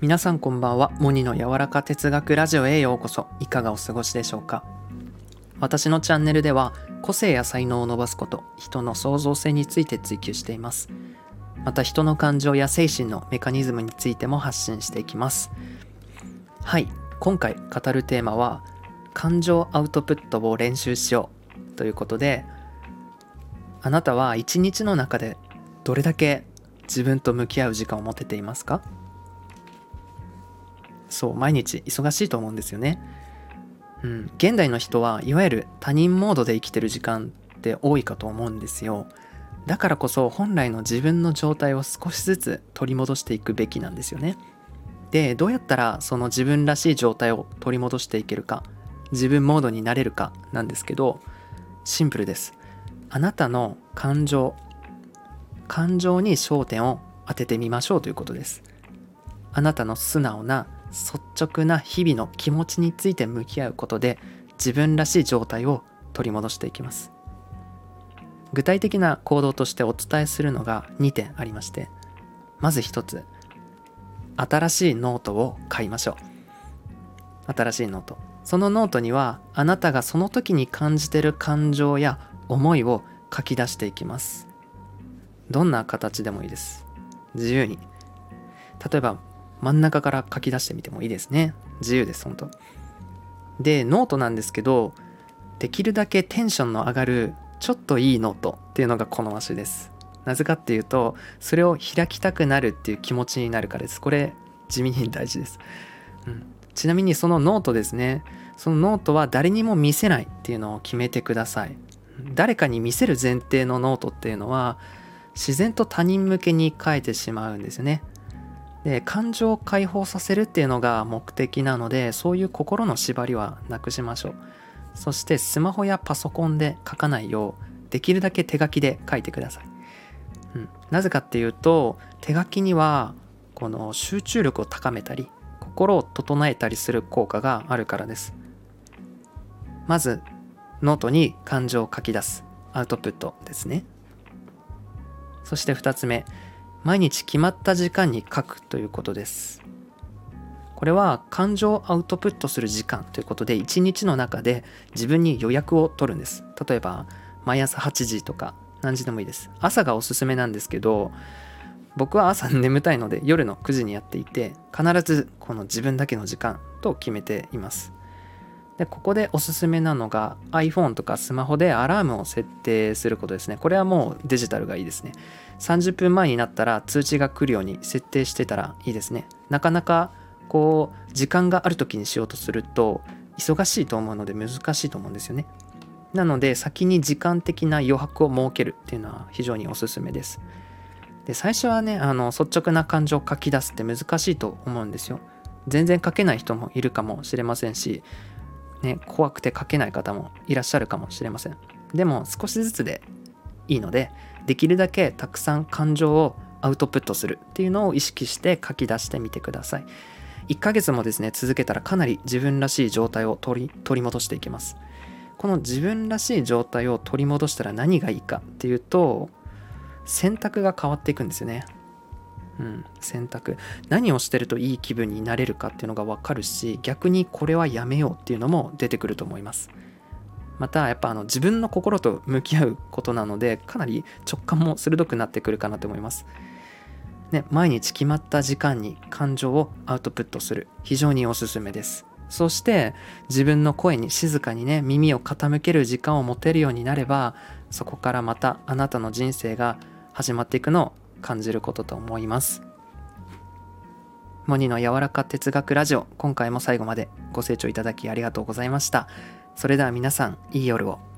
皆さんこんばんは。モニの柔らか哲学ラジオへようこそ。いかがお過ごしでしょうか？私のチャンネルでは個性や才能を伸ばすこと人の創造性について追求しています。また人の感情や精神のメカニズムについても発信していきます。はい。今回語るテーマは感情アウトプットを練習しよう。ということであなたは一日の中でどれだけ自分と向き合う時間を持てていますか？そう毎日忙しいと思うんですよね。うん、現代の人はいわゆる他人モードで生きてる時間って多いかと思うんですよ。だからこそ本来の自分の状態を少しずつ取り戻していくべきなんですよね。でどうやったらその自分らしい状態を取り戻していけるか自分モードになれるかなんですけどシンプルです。あなたの感情感情に焦点を当ててみましょうということです。あなたの素直な率直な日々の気持ちについて向き合うことで自分らしい状態を取り戻していきます。具体的な行動としてお伝えするのが2点ありましてまず1つ新しいノートを買いましょう。新しいノート。そのノートにはあなたがその時に感じてる感情や思いを書き出していきます。どんな形でもいいです。自由に。例えば真ん中から書き出してみてもいいですね。自由です本当。でノートなんですけどできるだけテンションの上がるちょっといいノートっていうのが好ましです。なぜかっていうとそれを開きたくなるっていう気持ちになるからです。これ地味に大事です、うん、ちなみにそのノートですね。そのノートは誰にも見せないっていうのを決めてください。誰かに見せる前提のノートっていうのは自然と他人向けに書いてしまうんですよね。で感情を解放させるっていうのが目的なのでそういう心の縛りはなくしましょう。そしてスマホやパソコンで書かないようできるだけ手書きで書いてください、うん、なぜかっていうと手書きにはこの集中力を高めたり心を整えたりする効果があるからです。まずノートに感情を書き出すアウトプットですね。そして2つ目毎日決まった時間に書くということです。これは感情をアウトプットする時間ということで一日の中で自分に予約を取るんです。例えば毎朝8時とか何時でもいいです。朝がおすすめなんですけど僕は朝眠たいので夜の9時にやっていて必ずこの自分だけの時間と決めています。でここでおすすめなのが iPhone とかスマホでアラームを設定することですね。これはもうデジタルがいいですね。30分前になったら通知が来るように設定してたらいいですね。なかなかこう時間がある時にしようとすると忙しいと思うので難しいと思うんですよね。なので先に時間的な余白を設けるっていうのは非常におすすめです。で最初はねあの率直な感情を書き出すって難しいと思うんですよ。全然書けない人もいるかもしれませんしね、怖くて書けない方もいらっしゃるかもしれません。でも少しずつでいいので、できるだけたくさん感情をアウトプットするっていうのを意識して書き出してみてください。1ヶ月もですね、続けたらかなり自分らしい状態を取り取り戻していきます。この自分らしい状態を取り戻したら何がいいかっていうと、選択が変わっていくんですよね。うん、選択。何をしてるといい気分になれるかっていうのが分かるし逆にこれはやめようっていうのも出てくると思います。またやっぱあの自分の心と向き合うことなのでかなり直感も鋭くなってくるかなと思います。ね、毎日決まった時間に感情をアウトプットする。非常におすすめです。そして自分の声に静かにね耳を傾ける時間を持てるようになればそこからまたあなたの人生が始まっていくのを感じることと思います。モニの柔らか哲学ラジオ今回も最後までご清聴いただきありがとうございました。それでは皆さんいい夜を。